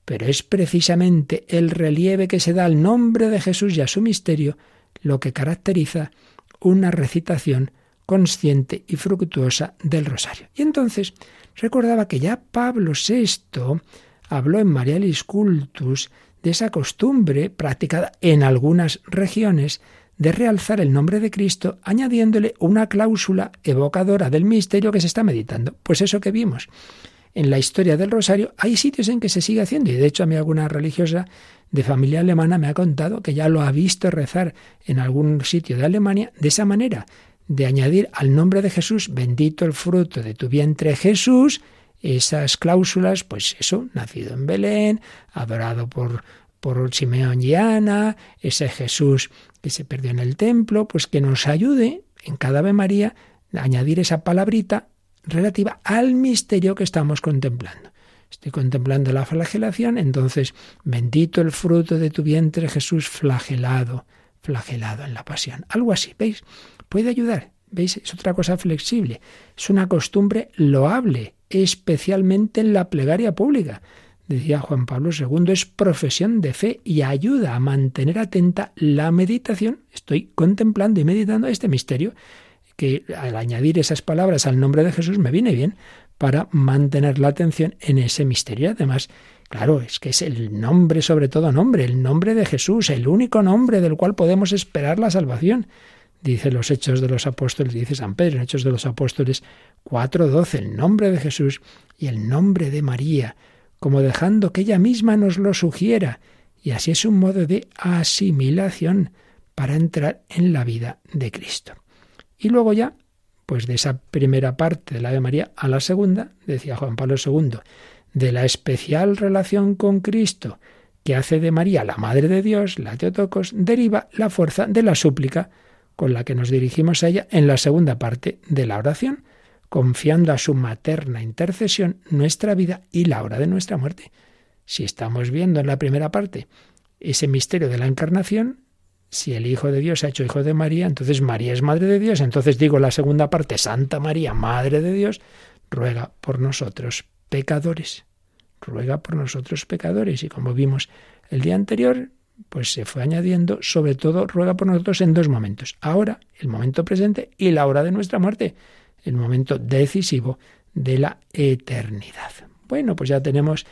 Pero es precisamente el relieve que se da al nombre de Jesús y a su misterio lo que caracteriza una recitación consciente y fructuosa del rosario. Y entonces recordaba que ya Pablo VI habló en Marialis Cultus de esa costumbre practicada en algunas regiones de realzar el nombre de Cristo añadiéndole una cláusula evocadora del misterio que se está meditando. Pues eso que vimos en la historia del rosario, hay sitios en que se sigue haciendo y de hecho a mí alguna religiosa de familia alemana me ha contado que ya lo ha visto rezar en algún sitio de Alemania de esa manera, de añadir al nombre de Jesús, bendito el fruto de tu vientre Jesús, esas cláusulas, pues eso, nacido en Belén, adorado por, por Simeón y Ana, ese Jesús que se perdió en el templo, pues que nos ayude en cada Ave María a añadir esa palabrita relativa al misterio que estamos contemplando. Estoy contemplando la flagelación, entonces bendito el fruto de tu vientre Jesús flagelado, flagelado en la pasión. Algo así, ¿veis? puede ayudar. ¿Veis? Es otra cosa flexible. Es una costumbre loable, especialmente en la plegaria pública. Decía Juan Pablo II, es profesión de fe y ayuda a mantener atenta la meditación. Estoy contemplando y meditando este misterio que al añadir esas palabras al nombre de Jesús me viene bien para mantener la atención en ese misterio. Además, claro, es que es el nombre, sobre todo nombre, el nombre de Jesús, el único nombre del cual podemos esperar la salvación dice los Hechos de los Apóstoles, dice San Pedro en Hechos de los Apóstoles 4.12, el nombre de Jesús y el nombre de María, como dejando que ella misma nos lo sugiera, y así es un modo de asimilación para entrar en la vida de Cristo. Y luego ya, pues de esa primera parte de la de María a la segunda, decía Juan Pablo II, de la especial relación con Cristo que hace de María la Madre de Dios, la Teotocos, deriva la fuerza de la súplica con la que nos dirigimos a ella en la segunda parte de la oración, confiando a su materna intercesión nuestra vida y la hora de nuestra muerte. Si estamos viendo en la primera parte ese misterio de la encarnación, si el Hijo de Dios se ha hecho Hijo de María, entonces María es Madre de Dios, entonces digo la segunda parte, Santa María, Madre de Dios, ruega por nosotros pecadores, ruega por nosotros pecadores. Y como vimos el día anterior, pues se fue añadiendo, sobre todo ruega por nosotros en dos momentos. Ahora, el momento presente y la hora de nuestra muerte, el momento decisivo de la eternidad. Bueno, pues ya tenemos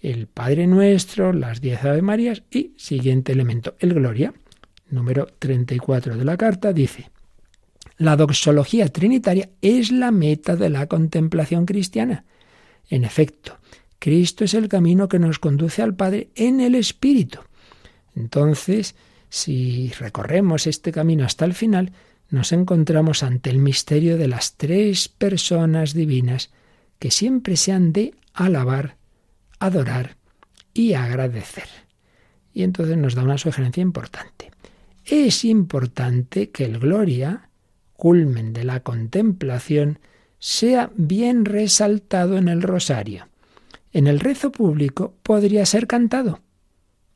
el Padre Nuestro, las diez Ave Marías y siguiente elemento, el Gloria, número 34 de la carta, dice, la doxología trinitaria es la meta de la contemplación cristiana. En efecto, Cristo es el camino que nos conduce al Padre en el Espíritu. Entonces, si recorremos este camino hasta el final, nos encontramos ante el misterio de las tres personas divinas que siempre se han de alabar, adorar y agradecer. Y entonces nos da una sugerencia importante. Es importante que el gloria, culmen de la contemplación, sea bien resaltado en el rosario. En el rezo público podría ser cantado,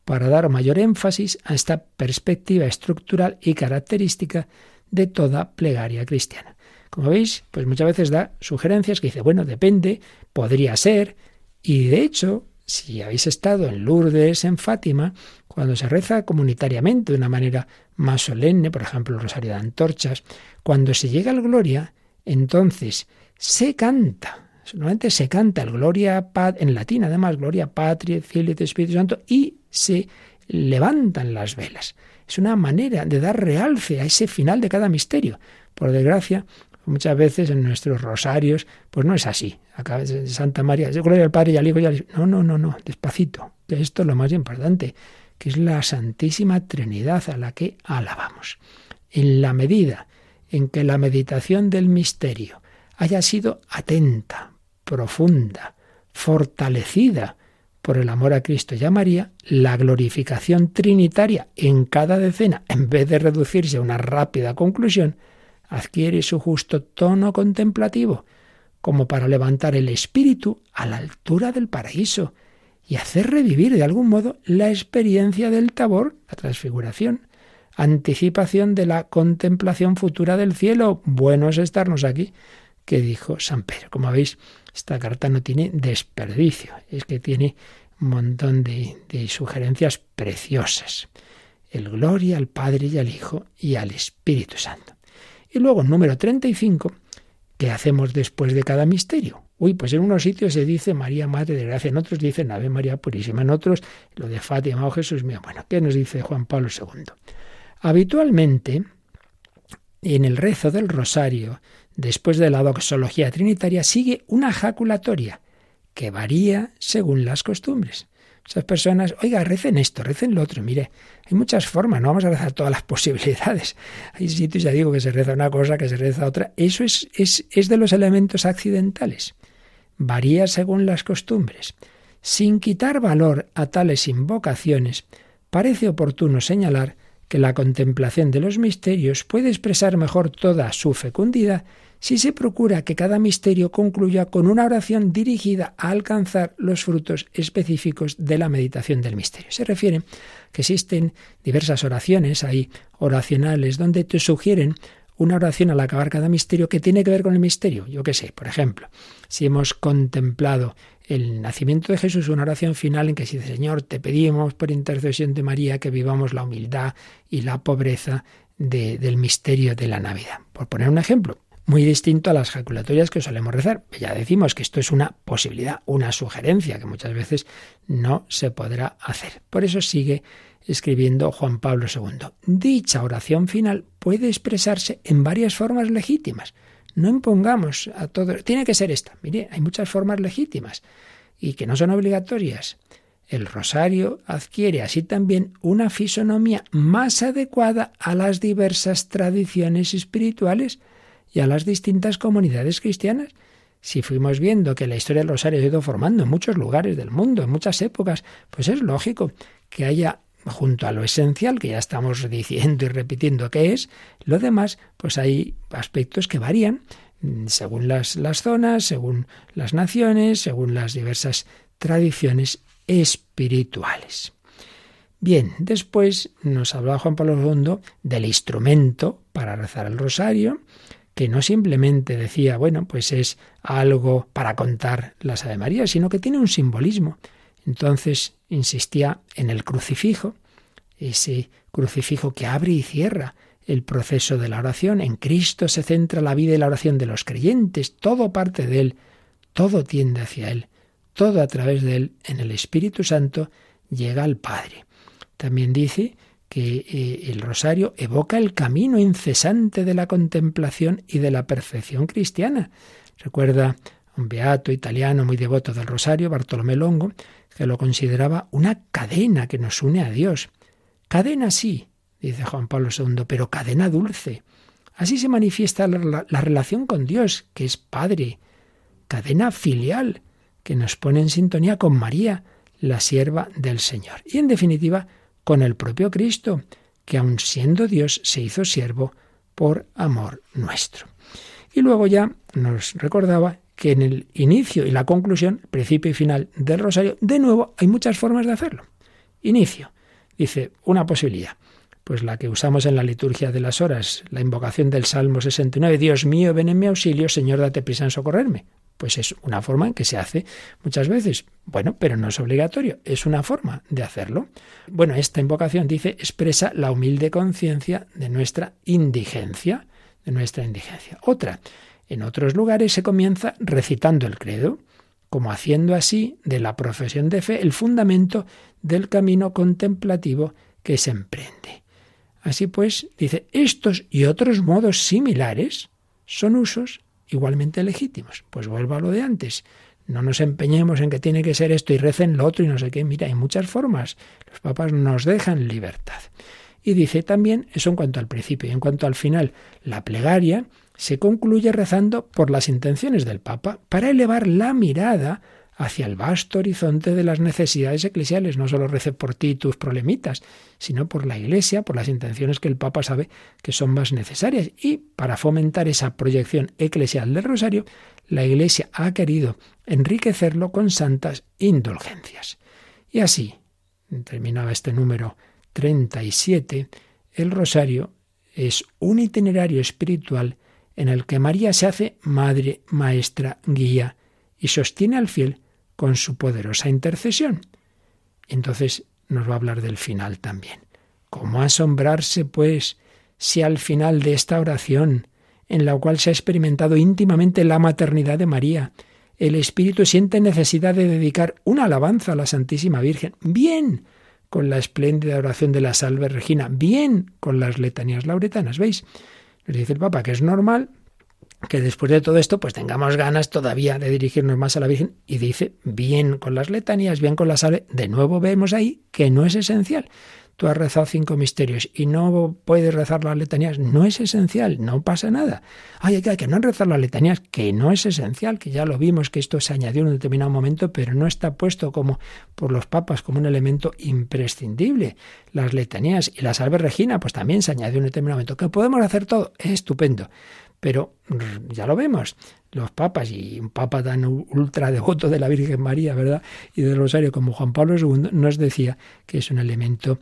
para dar mayor énfasis a esta perspectiva estructural y característica de toda plegaria cristiana. Como veis, pues muchas veces da sugerencias que dice, bueno, depende, podría ser, y de hecho, si habéis estado en Lourdes, en Fátima, cuando se reza comunitariamente de una manera más solemne, por ejemplo el Rosario de Antorchas, cuando se llega al Gloria, entonces se canta, solamente se canta el Gloria en latín, además, Gloria Patria, Filio y Espíritu Santo, y se levantan las velas. Es una manera de dar realce a ese final de cada misterio. Por desgracia, muchas veces en nuestros rosarios, pues no es así. Acá Santa María, gloria al Padre y al Hijo y al No, no, no, no, despacito. Esto es lo más importante, que es la Santísima Trinidad a la que alabamos. En la medida en que la meditación del misterio haya sido atenta, profunda, fortalecida por el amor a Cristo y a María, la glorificación trinitaria en cada decena, en vez de reducirse a una rápida conclusión, adquiere su justo tono contemplativo, como para levantar el espíritu a la altura del paraíso y hacer revivir de algún modo la experiencia del tabor, la transfiguración, anticipación de la contemplación futura del cielo. Bueno es estarnos aquí, que dijo San Pedro. Como veis, esta carta no tiene desperdicio, es que tiene un montón de, de sugerencias preciosas. El gloria al Padre y al Hijo y al Espíritu Santo. Y luego, número 35, ¿qué hacemos después de cada misterio? Uy, pues en unos sitios se dice María Madre de Gracia, en otros dicen Ave María Purísima, en otros lo de Fátima o oh Jesús mío. Bueno, ¿qué nos dice Juan Pablo II? Habitualmente, en el rezo del rosario, después de la doxología trinitaria, sigue una jaculatoria que varía según las costumbres. Esas personas, oiga, recen esto, recen lo otro. Mire, hay muchas formas, no vamos a rezar todas las posibilidades. Hay sitios, ya digo, que se reza una cosa, que se reza otra. Eso es, es, es de los elementos accidentales. Varía según las costumbres. Sin quitar valor a tales invocaciones, parece oportuno señalar que la contemplación de los misterios puede expresar mejor toda su fecundidad si se procura que cada misterio concluya con una oración dirigida a alcanzar los frutos específicos de la meditación del misterio. Se refiere que existen diversas oraciones ahí oracionales donde te sugieren una oración al acabar cada misterio que tiene que ver con el misterio. Yo qué sé, por ejemplo, si hemos contemplado el nacimiento de Jesús, una oración final en que dice, Señor, te pedimos por intercesión de María que vivamos la humildad y la pobreza del misterio de la Navidad. Por poner un ejemplo, muy distinto a las jaculatorias que solemos rezar. Ya decimos que esto es una posibilidad, una sugerencia que muchas veces no se podrá hacer. Por eso sigue escribiendo Juan Pablo II. Dicha oración final puede expresarse en varias formas legítimas. No impongamos a todo. Tiene que ser esta. Mire, hay muchas formas legítimas y que no son obligatorias. El rosario adquiere así también una fisonomía más adecuada a las diversas tradiciones espirituales y a las distintas comunidades cristianas. Si fuimos viendo que la historia del rosario ha ido formando en muchos lugares del mundo, en muchas épocas, pues es lógico que haya junto a lo esencial, que ya estamos diciendo y repitiendo que es, lo demás, pues hay aspectos que varían mm, según las, las zonas, según las naciones, según las diversas tradiciones espirituales. Bien, después nos hablaba Juan Pablo II del instrumento para rezar el rosario, que no simplemente decía, bueno, pues es algo para contar las Ave María, sino que tiene un simbolismo. Entonces insistía en el crucifijo, ese crucifijo que abre y cierra el proceso de la oración. En Cristo se centra la vida y la oración de los creyentes, todo parte de Él, todo tiende hacia Él, todo a través de Él, en el Espíritu Santo, llega al Padre. También dice que eh, el rosario evoca el camino incesante de la contemplación y de la perfección cristiana. Recuerda un beato italiano muy devoto del rosario, Bartolomé Longo, que lo consideraba una cadena que nos une a Dios. Cadena sí, dice Juan Pablo II, pero cadena dulce. Así se manifiesta la, la relación con Dios, que es Padre. Cadena filial, que nos pone en sintonía con María, la sierva del Señor. Y en definitiva, con el propio Cristo, que aun siendo Dios se hizo siervo por amor nuestro. Y luego ya nos recordaba que en el inicio y la conclusión, principio y final del rosario, de nuevo hay muchas formas de hacerlo. Inicio. Dice, una posibilidad. Pues la que usamos en la liturgia de las horas, la invocación del Salmo 69, Dios mío, ven en mi auxilio, Señor, date prisa en socorrerme. Pues es una forma en que se hace muchas veces. Bueno, pero no es obligatorio, es una forma de hacerlo. Bueno, esta invocación dice expresa la humilde conciencia de nuestra indigencia, de nuestra indigencia. Otra, en otros lugares se comienza recitando el credo, como haciendo así de la profesión de fe el fundamento del camino contemplativo que se emprende. Así pues, dice, estos y otros modos similares son usos igualmente legítimos. Pues vuelvo a lo de antes. No nos empeñemos en que tiene que ser esto y recen lo otro y no sé qué. Mira, hay muchas formas. Los papas nos dejan libertad. Y dice también, eso en cuanto al principio y en cuanto al final, la plegaria se concluye rezando por las intenciones del Papa para elevar la mirada hacia el vasto horizonte de las necesidades eclesiales. No solo rece por ti tus problemitas, sino por la Iglesia, por las intenciones que el Papa sabe que son más necesarias. Y para fomentar esa proyección eclesial del rosario, la Iglesia ha querido enriquecerlo con santas indulgencias. Y así, terminaba este número 37, el rosario es un itinerario espiritual en el que María se hace madre, maestra, guía y sostiene al fiel con su poderosa intercesión. Entonces nos va a hablar del final también. ¿Cómo asombrarse, pues, si al final de esta oración, en la cual se ha experimentado íntimamente la maternidad de María, el Espíritu siente necesidad de dedicar una alabanza a la Santísima Virgen, bien con la espléndida oración de la Salve Regina, bien con las letanías lauretanas, ¿veis? Nos dice el Papa que es normal que después de todo esto pues tengamos ganas todavía de dirigirnos más a la Virgen y dice bien con las letanías, bien con la salve. De nuevo vemos ahí que no es esencial. Tú has rezado cinco misterios y no puedes rezar las letanías, no es esencial, no pasa nada. Ay, que, que no rezar las letanías, que no es esencial, que ya lo vimos, que esto se añadió en un determinado momento, pero no está puesto como por los papas como un elemento imprescindible. Las letanías y la salve regina, pues también se añadió en un determinado momento. ¿Que podemos hacer todo? Estupendo. Pero ya lo vemos, los papas y un papa tan ultra devoto de la Virgen María, ¿verdad? Y del Rosario como Juan Pablo II nos decía que es un elemento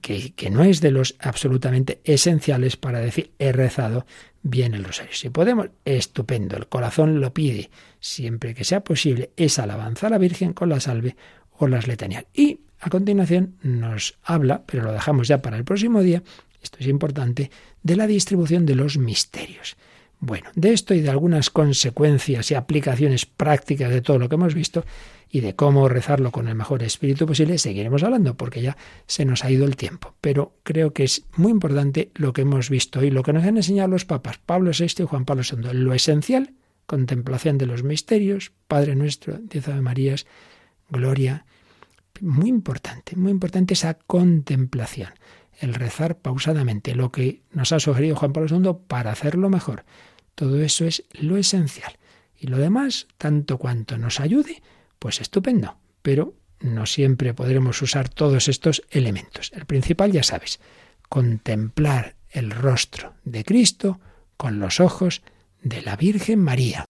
que, que, no es de los absolutamente esenciales para decir he rezado bien el rosario. Si podemos, estupendo, el corazón lo pide, siempre que sea posible, es alabanza a la Virgen con la salve o las letanías. Y a continuación nos habla, pero lo dejamos ya para el próximo día, esto es importante, de la distribución de los misterios. Bueno, de esto y de algunas consecuencias y aplicaciones prácticas de todo lo que hemos visto y de cómo rezarlo con el mejor espíritu posible, seguiremos hablando porque ya se nos ha ido el tiempo. Pero creo que es muy importante lo que hemos visto hoy, lo que nos han enseñado los papas Pablo VI y Juan Pablo II. Lo esencial, contemplación de los misterios, Padre nuestro, diez Ave Marías, gloria. Muy importante, muy importante esa contemplación el rezar pausadamente, lo que nos ha sugerido Juan Pablo II para hacerlo mejor. Todo eso es lo esencial. Y lo demás, tanto cuanto nos ayude, pues estupendo. Pero no siempre podremos usar todos estos elementos. El principal, ya sabes, contemplar el rostro de Cristo con los ojos de la Virgen María.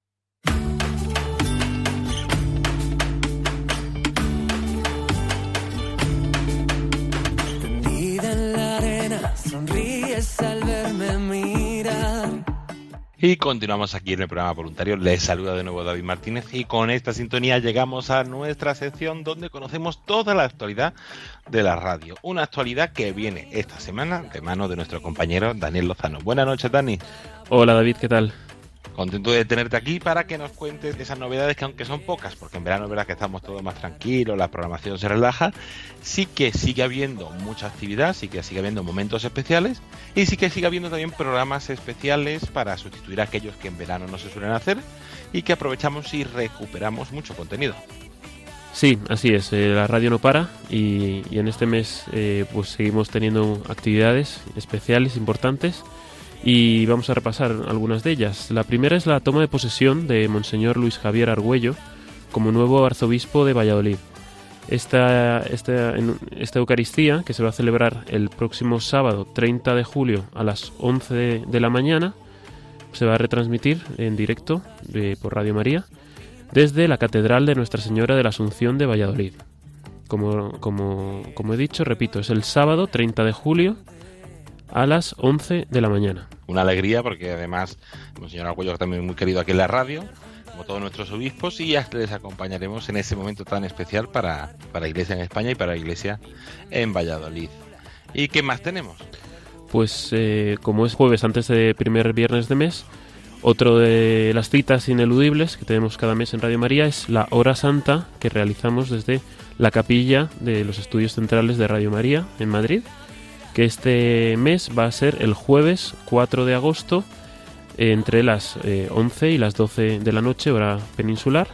Y continuamos aquí en el programa voluntario. Les saluda de nuevo David Martínez y con esta sintonía llegamos a nuestra sección donde conocemos toda la actualidad de la radio. Una actualidad que viene esta semana de mano de nuestro compañero Daniel Lozano. Buenas noches, Dani. Hola David, ¿qué tal? Contento de tenerte aquí para que nos cuentes esas novedades que aunque son pocas, porque en verano es verdad que estamos todos más tranquilos, la programación se relaja, sí que sigue habiendo mucha actividad, sí que sigue habiendo momentos especiales y sí que sigue habiendo también programas especiales para sustituir a aquellos que en verano no se suelen hacer y que aprovechamos y recuperamos mucho contenido. Sí, así es, eh, la radio no para y, y en este mes eh, pues seguimos teniendo actividades especiales importantes y vamos a repasar algunas de ellas. La primera es la toma de posesión de Monseñor Luis Javier Argüello como nuevo arzobispo de Valladolid. Esta, esta, esta Eucaristía, que se va a celebrar el próximo sábado 30 de julio a las 11 de, de la mañana, se va a retransmitir en directo eh, por Radio María desde la Catedral de Nuestra Señora de la Asunción de Valladolid. Como, como, como he dicho, repito, es el sábado 30 de julio a las 11 de la mañana. Una alegría porque además Monseñor Argüello también muy querido aquí en la radio, como todos nuestros obispos, y ya les acompañaremos en ese momento tan especial para, para Iglesia en España y para Iglesia en Valladolid. ¿Y qué más tenemos? Pues eh, como es jueves antes de primer viernes de mes, otro de las citas ineludibles que tenemos cada mes en Radio María es la hora santa que realizamos desde la capilla de los estudios centrales de Radio María en Madrid, que este mes va a ser el jueves 4 de agosto entre las eh, 11 y las 12 de la noche hora peninsular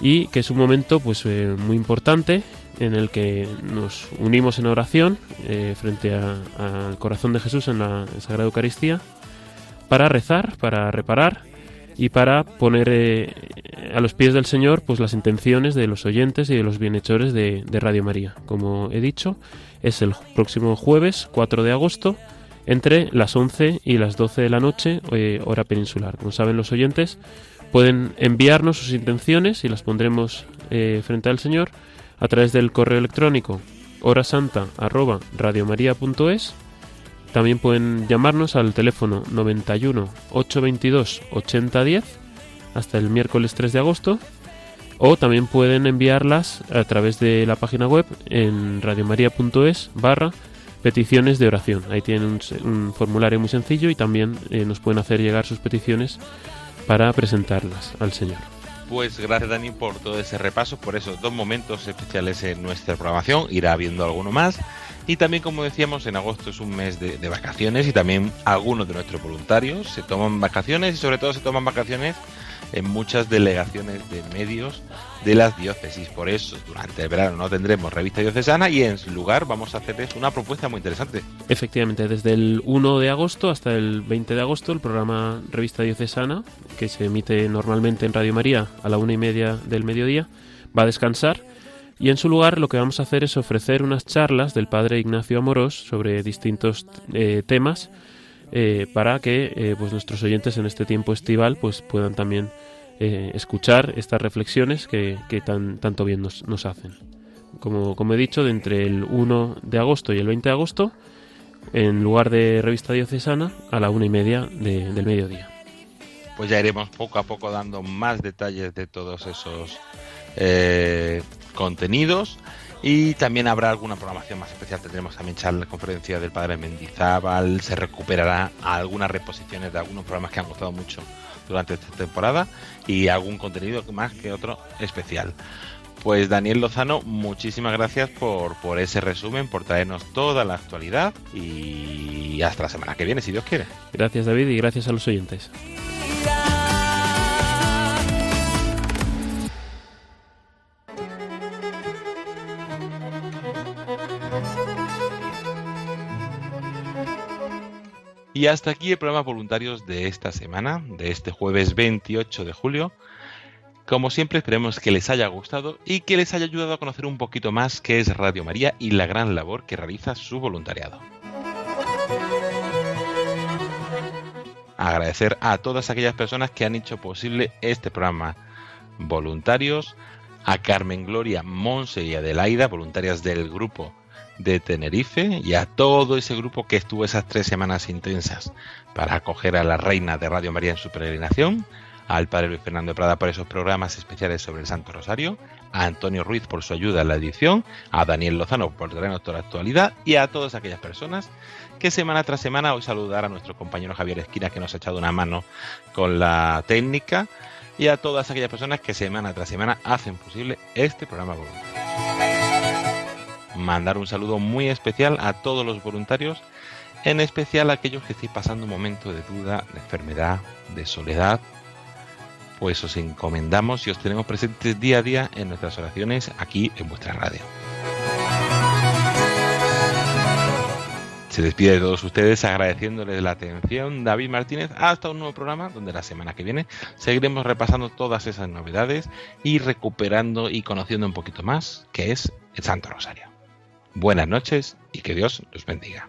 y que es un momento pues eh, muy importante en el que nos unimos en oración eh, frente al corazón de Jesús en la Sagrada Eucaristía para rezar, para reparar y para poner eh, a los pies del Señor pues las intenciones de los oyentes y de los bienhechores de, Radio María. Como he dicho, es el próximo jueves 4 de agosto entre las 11 y las 12 de la noche, eh, hora peninsular. Como saben los oyentes, pueden enviarnos sus intenciones y las pondremos eh, frente al Señor a través del correo electrónico horasanta@radiomaria.es. También pueden llamarnos al teléfono 91 822 8010 hasta el miércoles 3 de agosto o también pueden enviarlas a través de la página web en radiomaria.es barra peticiones de oración. Ahí tienen un, formulario muy sencillo y también eh, nos pueden hacer llegar sus peticiones para presentarlas al Señor. Pues gracias Dani por todo ese repaso, por esos dos momentos especiales en nuestra programación. Irá habiendo alguno más. Y también, como decíamos, en agosto es un mes de, de vacaciones y también algunos de nuestros voluntarios se toman vacaciones y sobre todo se toman vacaciones en muchas delegaciones de medios de las diócesis. Por eso, durante el verano no tendremos revista diocesana y en su lugar vamos a hacerles una propuesta muy interesante. Efectivamente, desde el 1 de agosto hasta el 20 de agosto, el programa Revista Diocesana, que se emite normalmente en Radio María a la una y media del mediodía, va a descansar. Y en su lugar lo que vamos a hacer es ofrecer unas charlas del padre Ignacio Amorós sobre distintos eh, temas eh, para que eh, pues nuestros oyentes en este tiempo estival pues puedan también escuchar estas reflexiones que, que tan, tanto bien nos, nos hacen. Como, como he dicho, de entre el 1 de agosto y el 20 de agosto, en lugar de revista diocesana, a la una y media de- del mediodía. pues ya iremos poco a poco dando más detalles de todos esos eh, contenidos y también habrá alguna programación más especial. Tendremos también charlas, conferencia del padre Mendizábal, se recuperará algunas reposiciones de algunos programas que han gustado mucho durante esta temporada y algún contenido más que otro especial. Pues Daniel Lozano, muchísimas gracias por, por ese resumen, por traernos toda la actualidad y hasta la semana que viene, si Dios quiere. Gracias David y gracias a los oyentes. Y hasta aquí el programa voluntarios de esta semana, de este jueves 28 de julio. Como siempre, esperemos que les haya gustado y que les haya ayudado a conocer un poquito más qué es Radio María y la gran labor que realiza su voluntariado. Agradecer a todas aquellas personas que han hecho posible este programa. Voluntarios, a Carmen Gloria, Monse y Adelaida, voluntarias del grupo de Tenerife, y a todo ese grupo que estuvo esas tres semanas intensas para acoger a la reina de Radio María en su peregrinación, al padre Luis Fernando Prada por esos programas especiales sobre el Santo Rosario, a Antonio Ruiz por su ayuda en la edición, a Daniel Lozano por traernos toda la actualidad y a todas aquellas personas que semana tras semana hoy saludar a nuestro compañero Javier Esquina que nos ha echado una mano con la técnica y a todas aquellas personas que semana tras semana hacen posible este programa voluntario. Mandar un saludo muy especial a todos los voluntarios, en especial a aquellos que estéis pasando un momento de duda, de enfermedad, de soledad, pues os encomendamos y os tenemos presentes día a día en nuestras oraciones aquí en vuestra radio. Se despide de todos ustedes agradeciéndoles la atención David Martínez hasta un nuevo programa donde la semana que viene seguiremos repasando todas esas novedades y recuperando y conociendo un poquito más que es el Santo Rosario. Buenas noches y que Dios los bendiga.